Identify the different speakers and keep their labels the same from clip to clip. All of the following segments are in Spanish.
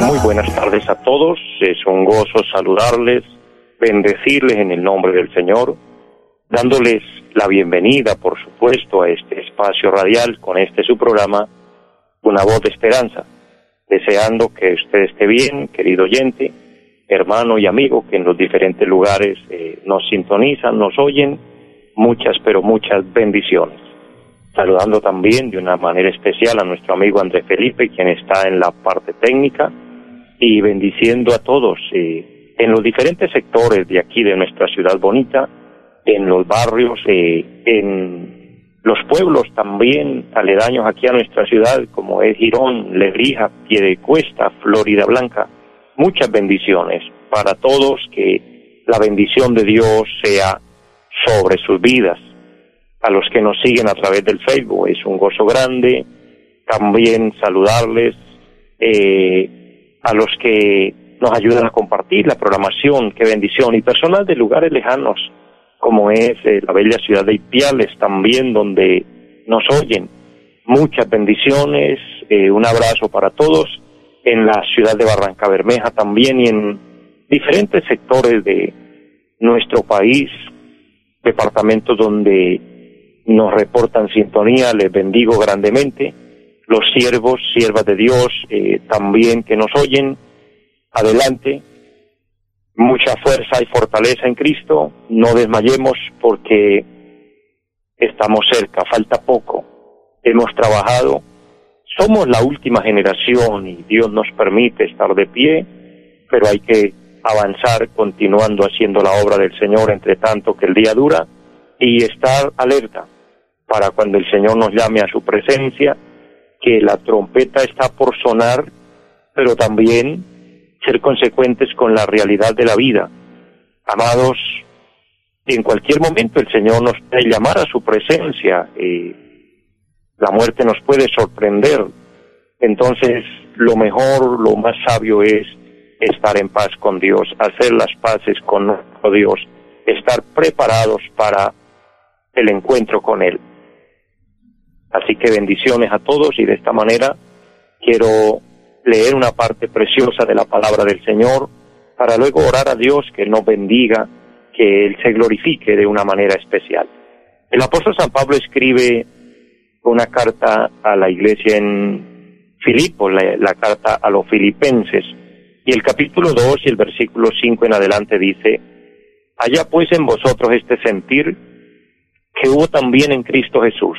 Speaker 1: muy buenas tardes a todos, es un gozo saludarles, bendecirles en el nombre del Señor, dándoles la bienvenida, por supuesto, a este espacio radial con este su programa, Una voz de esperanza, deseando que usted esté bien, querido oyente, hermano y amigo que en los diferentes lugares eh, nos sintonizan, nos oyen, muchas, pero muchas bendiciones saludando también de una manera especial a nuestro amigo Andrés Felipe, quien está en la parte técnica, y bendiciendo a todos eh, en los diferentes sectores de aquí de nuestra ciudad bonita, en los barrios, eh, en los pueblos también aledaños aquí a nuestra ciudad, como es Girón, Lebrija, Piedecuesta, Florida Blanca. Muchas bendiciones para todos, que la bendición de Dios sea sobre sus vidas a los que nos siguen a través del Facebook. Es un gozo grande. También saludarles eh, a los que nos ayudan a compartir la programación. Qué bendición. Y personas de lugares lejanos, como es eh, la bella ciudad de Ipiales también, donde nos oyen. Muchas bendiciones. Eh, un abrazo para todos. En la ciudad de Barranca Bermeja también y en diferentes sectores de nuestro país, departamentos donde nos reportan sintonía, les bendigo grandemente. Los siervos, siervas de Dios, eh, también que nos oyen, adelante. Mucha fuerza y fortaleza en Cristo, no desmayemos porque estamos cerca, falta poco. Hemos trabajado, somos la última generación y Dios nos permite estar de pie, pero hay que avanzar continuando haciendo la obra del Señor entre tanto que el día dura y estar alerta para cuando el Señor nos llame a su presencia, que la trompeta está por sonar, pero también ser consecuentes con la realidad de la vida. Amados, en cualquier momento el Señor nos puede llamar a su presencia, y la muerte nos puede sorprender. Entonces, lo mejor, lo más sabio es estar en paz con Dios, hacer las paces con nuestro Dios, estar preparados para el encuentro con Él. Así que bendiciones a todos y de esta manera quiero leer una parte preciosa de la palabra del Señor para luego orar a Dios que nos bendiga, que Él se glorifique de una manera especial. El apóstol San Pablo escribe una carta a la iglesia en Filipo, la, carta a los filipenses, y el capítulo 2 y el versículo 5 en adelante dice, Allá pues en vosotros este sentir que hubo también en Cristo Jesús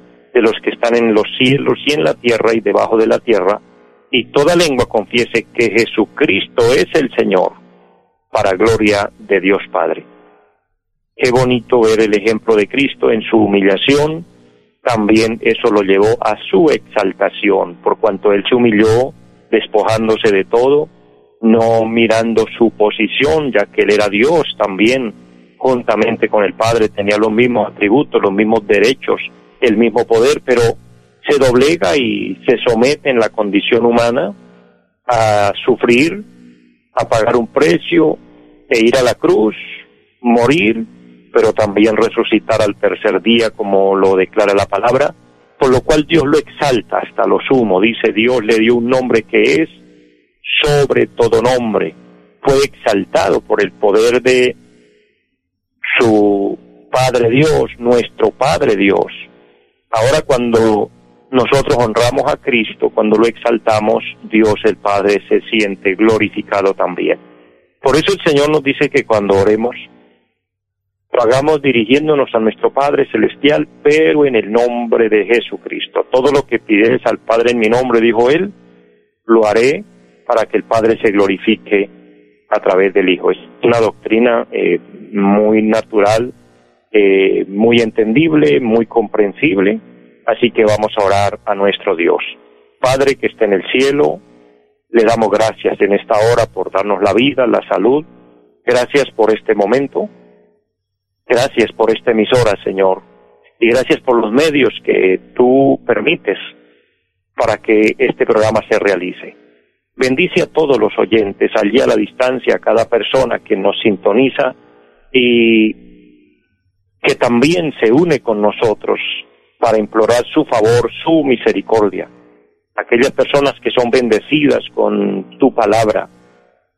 Speaker 1: de los que están en los cielos y en la tierra y debajo de la tierra, y toda lengua confiese que Jesucristo es el Señor, para gloria de Dios Padre. Qué bonito ver el ejemplo de Cristo en su humillación, también eso lo llevó a su exaltación, por cuanto Él se humilló, despojándose de todo, no mirando su posición, ya que Él era Dios también, juntamente con el Padre, tenía los mismos atributos, los mismos derechos, el mismo poder, pero se doblega y se somete en la condición humana a sufrir, a pagar un precio, e ir a la cruz, morir, pero también resucitar al tercer día, como lo declara la palabra, por lo cual Dios lo exalta hasta lo sumo. Dice Dios le dio un nombre que es sobre todo nombre. Fue exaltado por el poder de su Padre Dios, nuestro Padre Dios. Ahora cuando nosotros honramos a Cristo, cuando lo exaltamos, Dios el Padre se siente glorificado también. Por eso el Señor nos dice que cuando oremos, lo hagamos dirigiéndonos a nuestro Padre Celestial, pero en el nombre de Jesucristo. Todo lo que pides al Padre en mi nombre, dijo Él, lo haré para que el Padre se glorifique a través del Hijo. Es una doctrina eh, muy natural, eh, muy entendible, muy comprensible, así que vamos a orar a nuestro Dios. Padre que está en el cielo, le damos gracias en esta hora por darnos la vida, la salud, gracias por este momento, gracias por esta emisora, Señor, y gracias por los medios que tú permites para que este programa se realice. Bendice a todos los oyentes, allí a la distancia, a cada persona que nos sintoniza y que también se une con nosotros para implorar su favor, su misericordia. Aquellas personas que son bendecidas con tu palabra,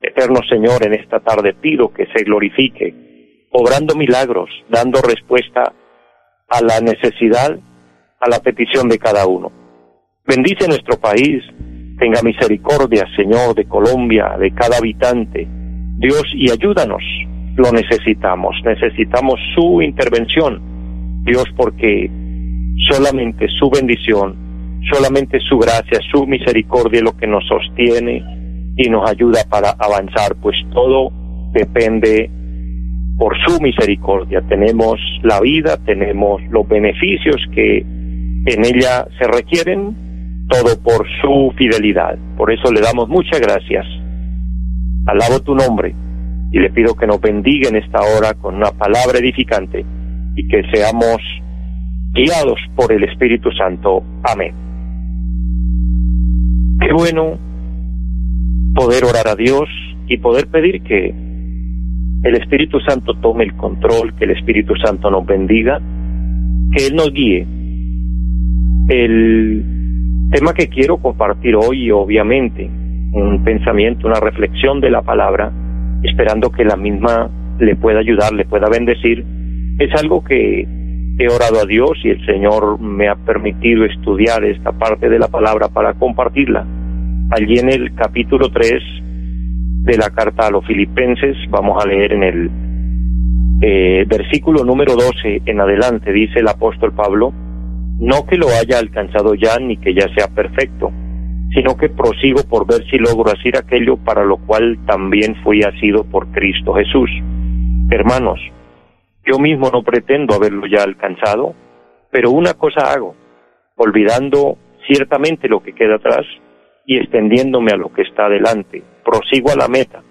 Speaker 1: eterno Señor, en esta tarde pido que se glorifique, obrando milagros, dando respuesta a la necesidad, a la petición de cada uno. Bendice nuestro país, tenga misericordia, Señor, de Colombia, de cada habitante. Dios, y ayúdanos, lo necesitamos, necesitamos su intervención, Dios, porque solamente su bendición, solamente su gracia, su misericordia es lo que nos sostiene y nos ayuda para avanzar, pues todo depende por su misericordia. Tenemos la vida, tenemos los beneficios que en ella se requieren, todo por su fidelidad. Por eso le damos muchas gracias. Alabo tu nombre y le pido que nos bendiga en esta hora con una palabra edificante y que seamos guiados por el Espíritu Santo. Amén. Qué bueno poder orar a Dios y poder pedir que el Espíritu Santo tome el control, que el Espíritu Santo nos bendiga, que Él nos guíe. El tema que quiero compartir hoy, obviamente, un pensamiento, una reflexión de la palabra, esperando que la misma le pueda ayudar, le pueda bendecir, es algo que he orado a Dios y el Señor me ha permitido estudiar esta parte de la palabra para compartirla. Allí en el capítulo 3 de la carta a los filipenses, vamos a leer en el eh, versículo número 12 en adelante, dice el apóstol Pablo, no que lo haya alcanzado ya ni que ya sea perfecto, sino que prosigo por ver si logro hacer aquello para lo cual también fui asido por Cristo Jesús. Hermanos, yo mismo no pretendo haberlo ya alcanzado, pero una cosa hago, olvidando ciertamente lo que queda atrás y extendiéndome a lo que está adelante. Prosigo a la meta,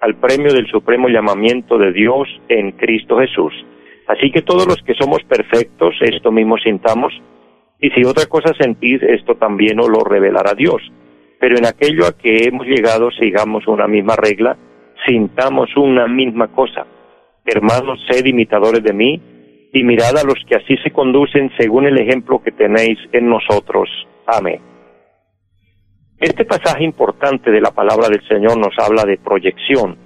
Speaker 1: al premio del supremo llamamiento de Dios en Cristo Jesús. Así que todos los que somos perfectos, esto mismo sintamos, y si otra cosa sentís, esto también os lo revelará Dios. Pero en aquello a que hemos llegado, sigamos una misma regla, sintamos una misma cosa Hermanos, sed imitadores de mí y mirad a los que así se conducen según el ejemplo que tenéis en nosotros. Amén. Este pasaje importante de la palabra del Señor nos habla de proyección,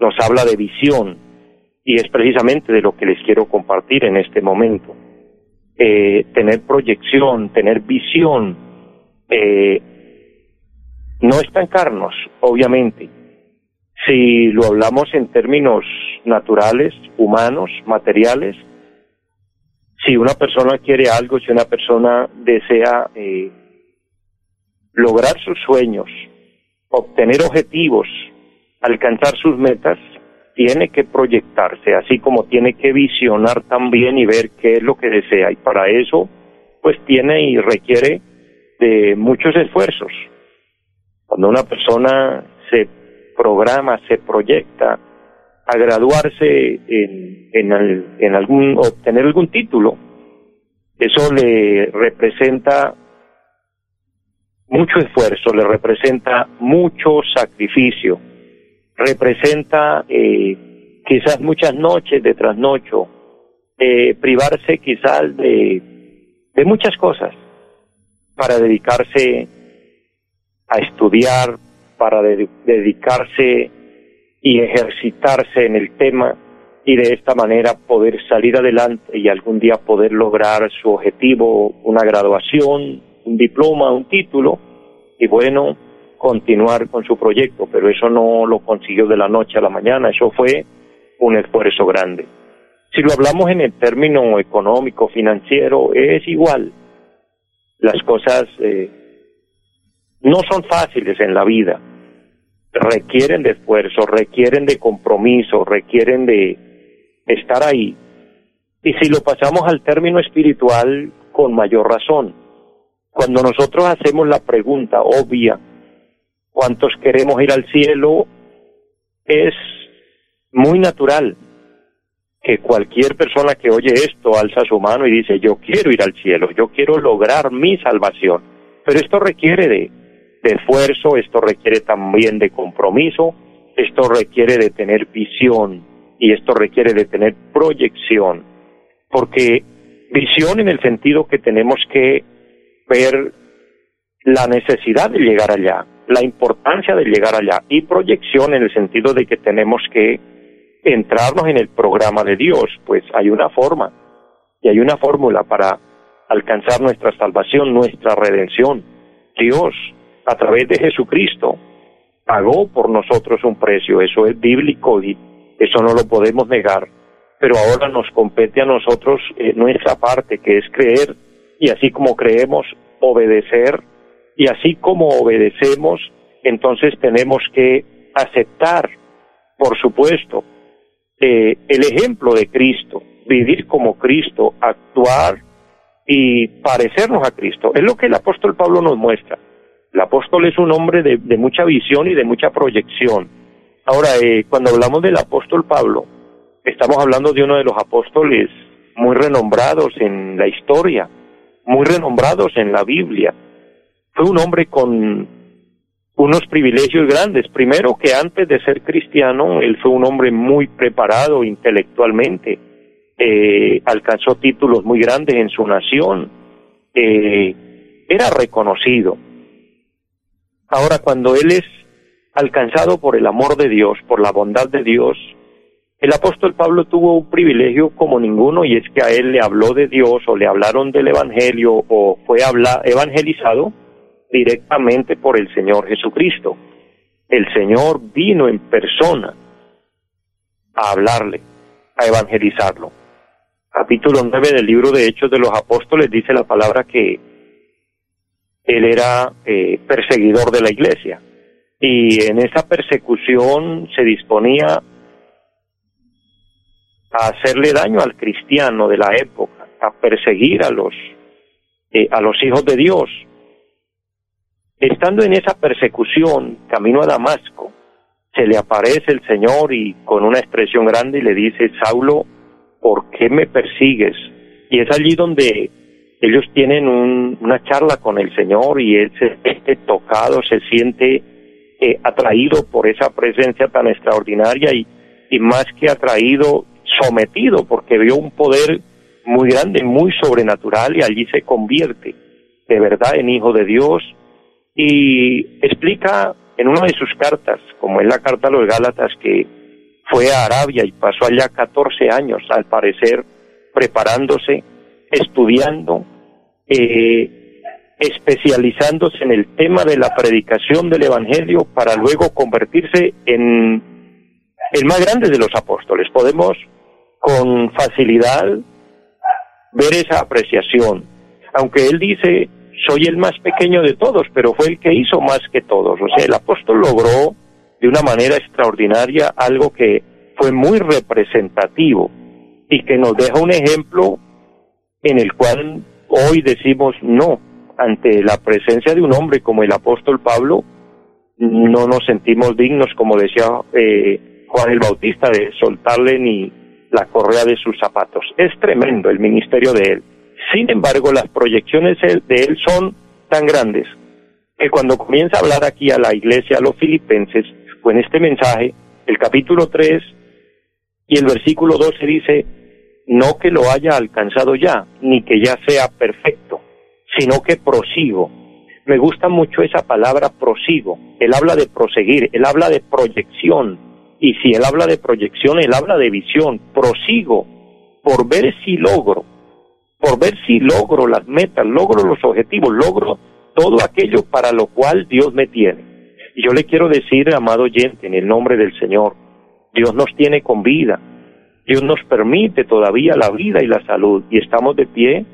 Speaker 1: nos habla de visión, y es precisamente de lo que les quiero compartir en este momento. Eh, tener proyección, tener visión, eh, no estancarnos, obviamente, si lo hablamos en términos naturales, humanos, materiales, si una persona quiere algo, si una persona desea eh, lograr sus sueños, obtener objetivos, alcanzar sus metas, tiene que proyectarse, así como tiene que visionar también y ver qué es lo que desea. Y para eso, pues tiene y requiere de muchos esfuerzos. Cuando una persona se programa, se proyecta a graduarse en, en, en algún, obtener algún título, eso le representa mucho esfuerzo, le representa mucho sacrificio, representa eh, quizás muchas noches de trasnocho, privarse quizás de, de muchas cosas para dedicarse a estudiar, para dedicarse y ejercitarse en el tema y de esta manera poder salir adelante y algún día poder lograr su objetivo, una graduación, un diploma, un título, y bueno, continuar con su proyecto, pero eso no lo consiguió de la noche a la mañana, eso fue un esfuerzo grande. Si lo hablamos en el término económico, financiero, es igual. Las cosas eh, no son fáciles en la vida, requieren de esfuerzo, requieren de compromiso, requieren de estar ahí. Y si lo pasamos al término espiritual, con mayor razón. Cuando nosotros hacemos la pregunta obvia, cuántos queremos ir al cielo, es muy natural que cualquier persona que oye esto alza su mano y dice, yo quiero ir al cielo, yo quiero lograr mi salvación. Pero esto requiere de, de esfuerzo, esto requiere también de compromiso, esto requiere de tener visión y esto requiere de tener proyección, porque visión en el sentido que tenemos que ver la necesidad de llegar allá, la importancia de llegar allá y proyección en el sentido de que tenemos que entrarnos en el programa de Dios, pues hay una forma y hay una fórmula para alcanzar nuestra salvación, nuestra redención. Dios, a través de Jesucristo, pagó por nosotros un precio, eso es bíblico y eso no lo podemos negar, pero ahora nos compete a nosotros eh, nuestra parte, que es creer, y así como creemos, obedecer y así como obedecemos, entonces tenemos que aceptar, por supuesto, eh, el ejemplo de Cristo, vivir como Cristo, actuar y parecernos a Cristo. Es lo que el apóstol Pablo nos muestra. El apóstol es un hombre de, mucha visión y de mucha proyección. Ahora, eh, cuando hablamos del apóstol Pablo, estamos hablando de uno de los apóstoles muy renombrados en la historia, muy renombrados en la Biblia, fue un hombre con unos privilegios grandes. Primero que antes de ser cristiano, él fue un hombre muy preparado intelectualmente, eh, alcanzó títulos muy grandes en su nación, eh, era reconocido. Ahora, cuando él es alcanzado por el amor de Dios, por la bondad de Dios, el apóstol Pablo tuvo un privilegio como ninguno y es que a él le habló de Dios o le hablaron del Evangelio o fue evangelizado directamente por el Señor Jesucristo. El Señor vino en persona a hablarle, a evangelizarlo. Capítulo 9 del libro de Hechos de los Apóstoles dice la palabra que él era eh, perseguidor de la iglesia y en esa persecución se disponía a hacerle daño al cristiano de la época, a perseguir a los eh, a los hijos de Dios, Estando en esa persecución, camino a Damasco, se le aparece el Señor y con una expresión grande le dice, Saulo, ¿por qué me persigues? Y es allí donde ellos tienen una charla con el Señor y él se siente tocado, se siente eh, atraído por esa presencia tan extraordinaria y, y más que atraído, sometido, porque vio un poder muy grande, muy sobrenatural y allí se convierte de verdad en hijo de Dios y explica en una de sus cartas, como es la carta a los Gálatas, que fue a Arabia y pasó allá 14 años, al parecer, preparándose, estudiando, eh, especializándose en el tema de la predicación del Evangelio para luego convertirse en el más grande de los apóstoles. Podemos con facilidad ver esa apreciación, aunque él dice soy el más pequeño de todos, pero fue el que hizo más que todos. O sea, el apóstol logró de una manera extraordinaria algo que fue muy representativo y que nos deja un ejemplo en el cual hoy decimos no, ante la presencia de un hombre como el apóstol Pablo, no nos sentimos dignos, como decía eh, Juan el Bautista, de soltarle ni la correa de sus zapatos. Es tremendo el ministerio de él. Sin embargo, las proyecciones de él son tan grandes que cuando comienza a hablar aquí a la iglesia, a los filipenses, con este mensaje, el capítulo 3 y el versículo 12 dice, no que lo haya alcanzado ya, ni que ya sea perfecto, sino que prosigo. Me gusta mucho esa palabra prosigo. Él habla de proseguir, él habla de proyección. Y si él habla de proyección, él habla de visión. Prosigo por ver si logro por ver si logro las metas, logro los objetivos, logro todo aquello para lo cual Dios me tiene. Y yo le quiero decir, amado oyente, en el nombre del Señor, Dios nos tiene con vida, Dios nos permite todavía la vida y la salud y estamos de pie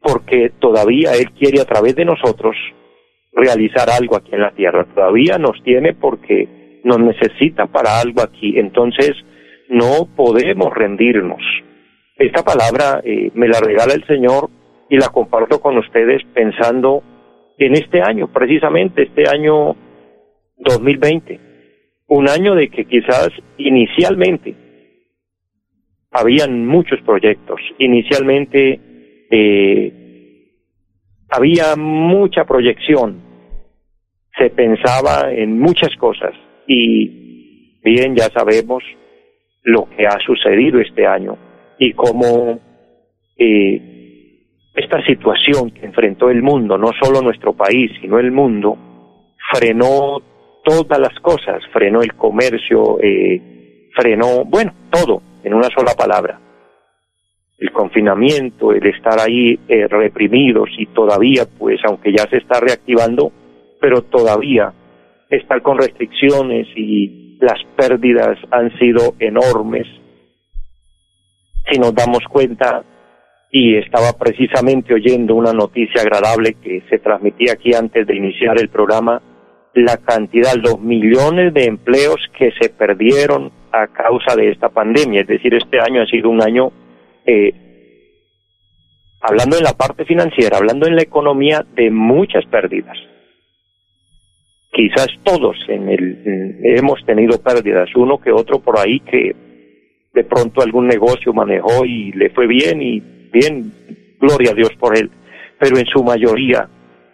Speaker 1: porque todavía Él quiere a través de nosotros realizar algo aquí en la tierra. Todavía nos tiene porque nos necesita para algo aquí. Entonces no podemos rendirnos. Esta palabra eh, me la regala el Señor y la comparto con ustedes pensando en este año, precisamente este año 2020. Un año de que quizás inicialmente habían muchos proyectos. Inicialmente eh, había mucha proyección. Se pensaba en muchas cosas y bien ya sabemos lo que ha sucedido este año y cómo eh, esta situación que enfrentó el mundo, no solo nuestro país, sino el mundo, frenó todas las cosas, frenó el comercio, eh, frenó, bueno, todo, en una sola palabra. El confinamiento, el estar ahí eh, reprimidos y todavía, pues aunque ya se está reactivando, pero todavía estar con restricciones y las pérdidas han sido enormes. Si nos damos cuenta, y estaba precisamente oyendo una noticia agradable que se transmitía aquí antes de iniciar el programa, la cantidad, los millones de empleos que se perdieron a causa de esta pandemia. Es decir, este año ha sido un año, eh, hablando en la parte financiera, hablando en la economía, de muchas pérdidas. Quizás todos en el, hemos tenido pérdidas, uno que otro por ahí que de pronto algún negocio manejó y le fue bien y bien, gloria a Dios por él, pero en su mayoría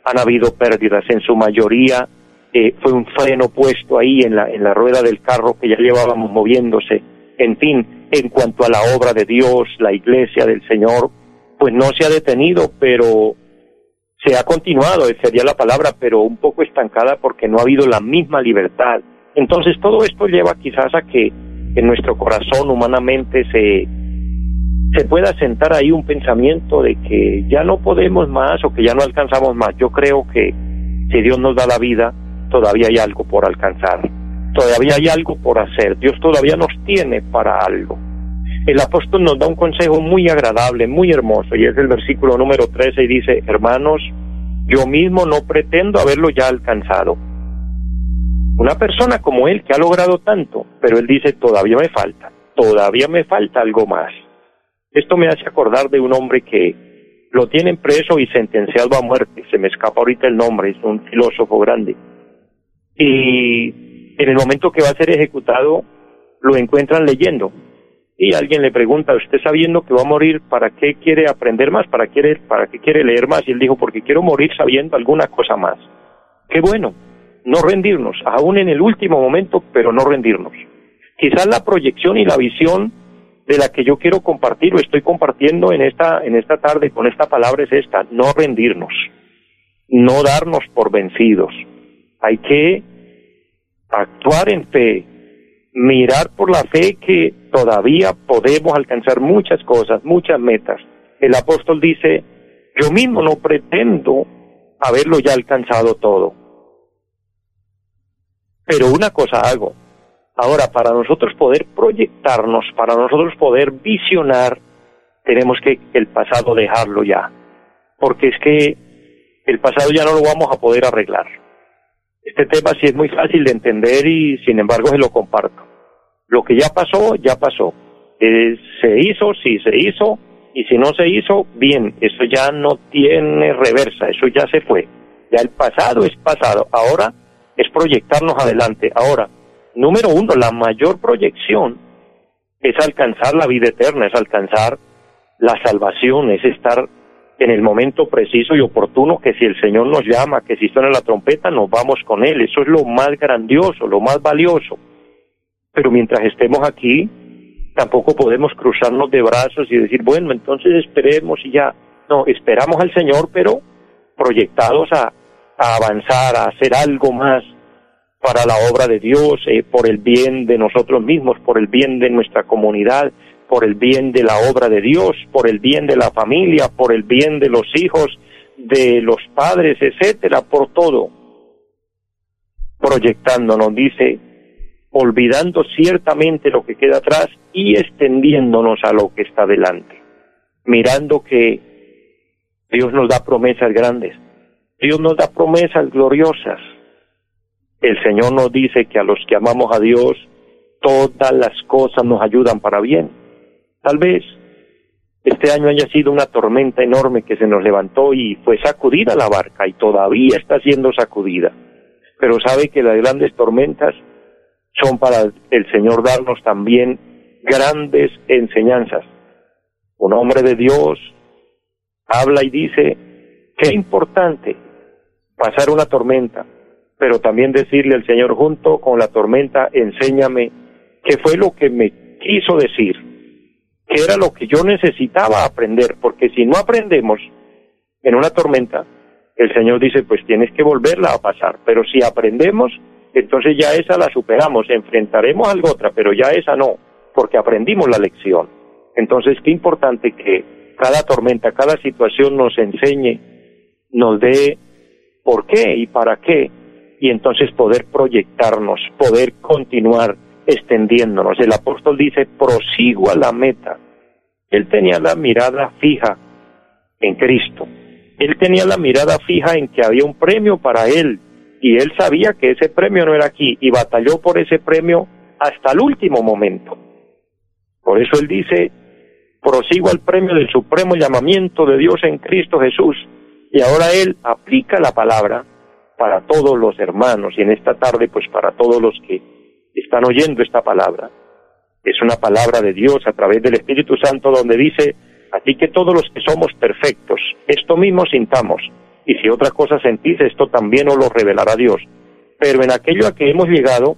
Speaker 1: han habido pérdidas, en su mayoría eh, fue un freno puesto ahí en la, en la rueda del carro que ya llevábamos moviéndose. En fin, en cuanto a la obra de Dios, la iglesia del Señor, pues no se ha detenido, pero se ha continuado, sería la palabra, pero un poco estancada porque no ha habido la misma libertad. Entonces todo esto lleva quizás a que en nuestro corazón humanamente se, se pueda sentar ahí un pensamiento de que ya no podemos más o que ya no alcanzamos más. Yo creo que si Dios nos da la vida, todavía hay algo por alcanzar, todavía hay algo por hacer, Dios todavía nos tiene para algo. El apóstol nos da un consejo muy agradable, muy hermoso, y es el versículo número 13 y dice, hermanos, yo mismo no pretendo haberlo ya alcanzado. Una persona como él que ha logrado tanto, pero él dice, todavía me falta, todavía me falta algo más. Esto me hace acordar de un hombre que lo tienen preso y sentenciado a muerte, se me escapa ahorita el nombre, es un filósofo grande y en el momento que va a ser ejecutado lo encuentran leyendo y alguien le pregunta, usted sabiendo que va a morir, ¿para qué quiere aprender más? ¿Para, quiere, ¿Para qué quiere leer más? Y él dijo, porque quiero morir sabiendo alguna cosa más. Qué bueno, no rendirnos, aún en el último momento, pero no rendirnos. Quizás la proyección y la visión de la que yo quiero compartir o estoy compartiendo en esta, en esta tarde con esta palabra es esta, no rendirnos, no darnos por vencidos, hay que actuar en fe, mirar por la fe que todavía podemos alcanzar muchas cosas, muchas metas. El apóstol dice, yo mismo no pretendo haberlo ya alcanzado todo. Pero una cosa hago. Ahora, para nosotros poder proyectarnos, para nosotros poder visionar, tenemos que el pasado dejarlo ya. Porque es que el pasado ya no lo vamos a poder arreglar. Este tema sí es muy fácil de entender y sin embargo se lo comparto. Lo que ya pasó, ya pasó. Eh, se hizo, sí se hizo, y si no se hizo, bien, eso ya no tiene reversa, eso ya se fue. Ya el pasado es pasado. Ahora es proyectarnos adelante. Ahora, número uno, la mayor proyección es alcanzar la vida eterna, es alcanzar la salvación, es estar en el momento preciso y oportuno que si el Señor nos llama, que si suena la trompeta, nos vamos con Él. Eso es lo más grandioso, lo más valioso. Pero mientras estemos aquí, tampoco podemos cruzarnos de brazos y decir, bueno, entonces esperemos y ya. No, esperamos al Señor, pero proyectados a, avanzar, a hacer algo más para la obra de Dios, eh, por el bien de nosotros mismos, por el bien de nuestra comunidad, por el bien de la obra de Dios, por el bien de la familia, por el bien de los hijos, de los padres, etcétera, por todo. Proyectándonos, dice, olvidando ciertamente lo que queda atrás y extendiéndonos a lo que está delante, mirando que Dios nos da promesas grandes, Dios nos da promesas gloriosas. El Señor nos dice que a los que amamos a Dios, todas las cosas nos ayudan para bien. Tal vez este año haya sido una tormenta enorme que se nos levantó y fue sacudida la barca y todavía está siendo sacudida. Pero sabe que las grandes tormentas son para el Señor darnos también grandes enseñanzas. Un hombre de Dios habla y dice, qué importante pasar una tormenta, pero también decirle al Señor junto con la tormenta, enséñame qué fue lo que me quiso decir, qué era lo que yo necesitaba aprender, porque si no aprendemos en una tormenta, el Señor dice, pues tienes que volverla a pasar, pero si aprendemos, entonces ya esa la superamos, enfrentaremos algo otra, pero ya esa no, porque aprendimos la lección. Entonces, qué importante que cada tormenta, cada situación nos enseñe, nos dé por qué y para qué, y entonces poder proyectarnos, poder continuar extendiéndonos. El apóstol dice, prosigo a la meta. Él tenía la mirada fija en Cristo. Él tenía la mirada fija en que había un premio para él y él sabía que ese premio no era aquí y batalló por ese premio hasta el último momento. Por eso él dice, prosigo al premio del supremo llamamiento de Dios en Cristo Jesús. Y ahora él aplica la palabra para todos los hermanos y en esta tarde pues para todos los que están oyendo esta palabra. Es una palabra de Dios a través del Espíritu Santo donde dice, así que todos los que somos perfectos, esto mismo sintamos, y si otra cosa sentís, esto también os lo revelará Dios. Pero en aquello a que hemos llegado,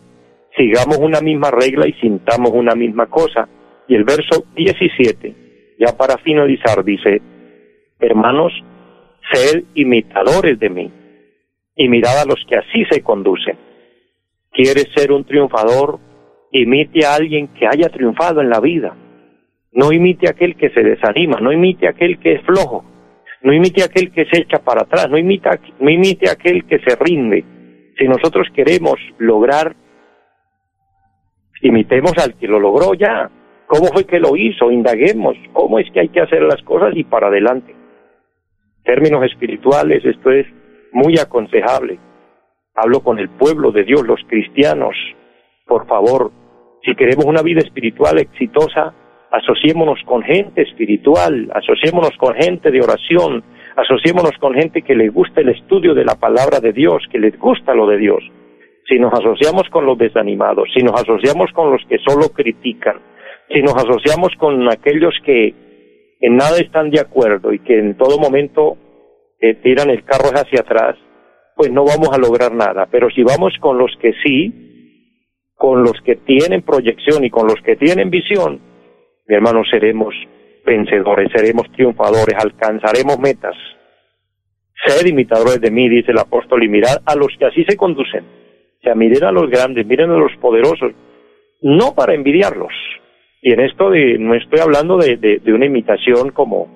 Speaker 1: sigamos una misma regla y sintamos una misma cosa. Y el verso 17, ya para finalizar, dice, hermanos, sed imitadores de mí y mirad a los que así se conducen. ¿Quieres ser un triunfador? Imite a alguien que haya triunfado en la vida. No imite a aquel que se desanima, no imite a aquel que es flojo, no imite a aquel que se echa para atrás, no imite, no imite a aquel que se rinde. Si nosotros queremos lograr, imitemos al que lo logró ya. ¿Cómo fue que lo hizo? Indaguemos. ¿Cómo es que hay que hacer las cosas y para adelante? Términos espirituales, esto es muy aconsejable. Hablo con el pueblo de Dios, los cristianos. Por favor, si queremos una vida espiritual exitosa, asociémonos con gente espiritual, asociémonos con gente de oración, asociémonos con gente que le gusta el estudio de la palabra de Dios, que les gusta lo de Dios. Si nos asociamos con los desanimados, si nos asociamos con los que solo critican, si nos asociamos con aquellos que en nada están de acuerdo y que en todo momento eh, tiran el carro hacia atrás, pues no vamos a lograr nada. Pero si vamos con los que sí, con los que tienen proyección y con los que tienen visión, mi hermano, seremos vencedores, seremos triunfadores, alcanzaremos metas. Sed imitadores de mí, dice el apóstol, y mirad a los que así se conducen. O sea, miren a los grandes, miren a los poderosos, no para envidiarlos. Y en esto de, no estoy hablando de, de, una imitación como,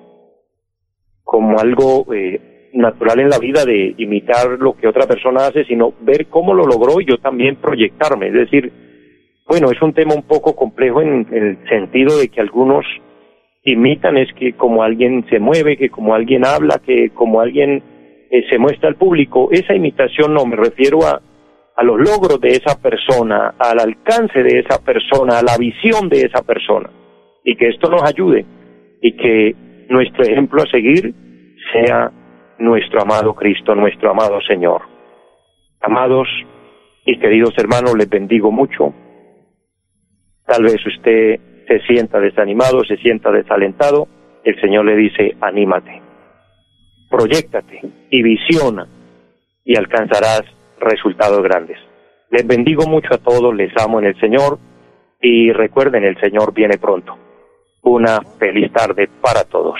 Speaker 1: como algo eh, natural en la vida de imitar lo que otra persona hace, sino ver cómo lo logró y yo también proyectarme. Es decir, bueno, es un tema un poco complejo en, el sentido de que algunos imitan es que como alguien se mueve, que como alguien habla, que como alguien eh, se muestra al público, esa imitación no, me refiero a, a los logros de esa persona, al alcance de esa persona, a la visión de esa persona, y que esto nos ayude y que nuestro ejemplo a seguir sea nuestro amado Cristo, nuestro amado Señor. Amados y queridos hermanos, les bendigo mucho. Tal vez usted se sienta desanimado, se sienta desalentado, el Señor le dice, anímate, proyectate y visiona y alcanzarás resultados grandes. Les bendigo mucho a todos, les amo en el Señor y recuerden, el Señor viene pronto. Una feliz tarde para todos.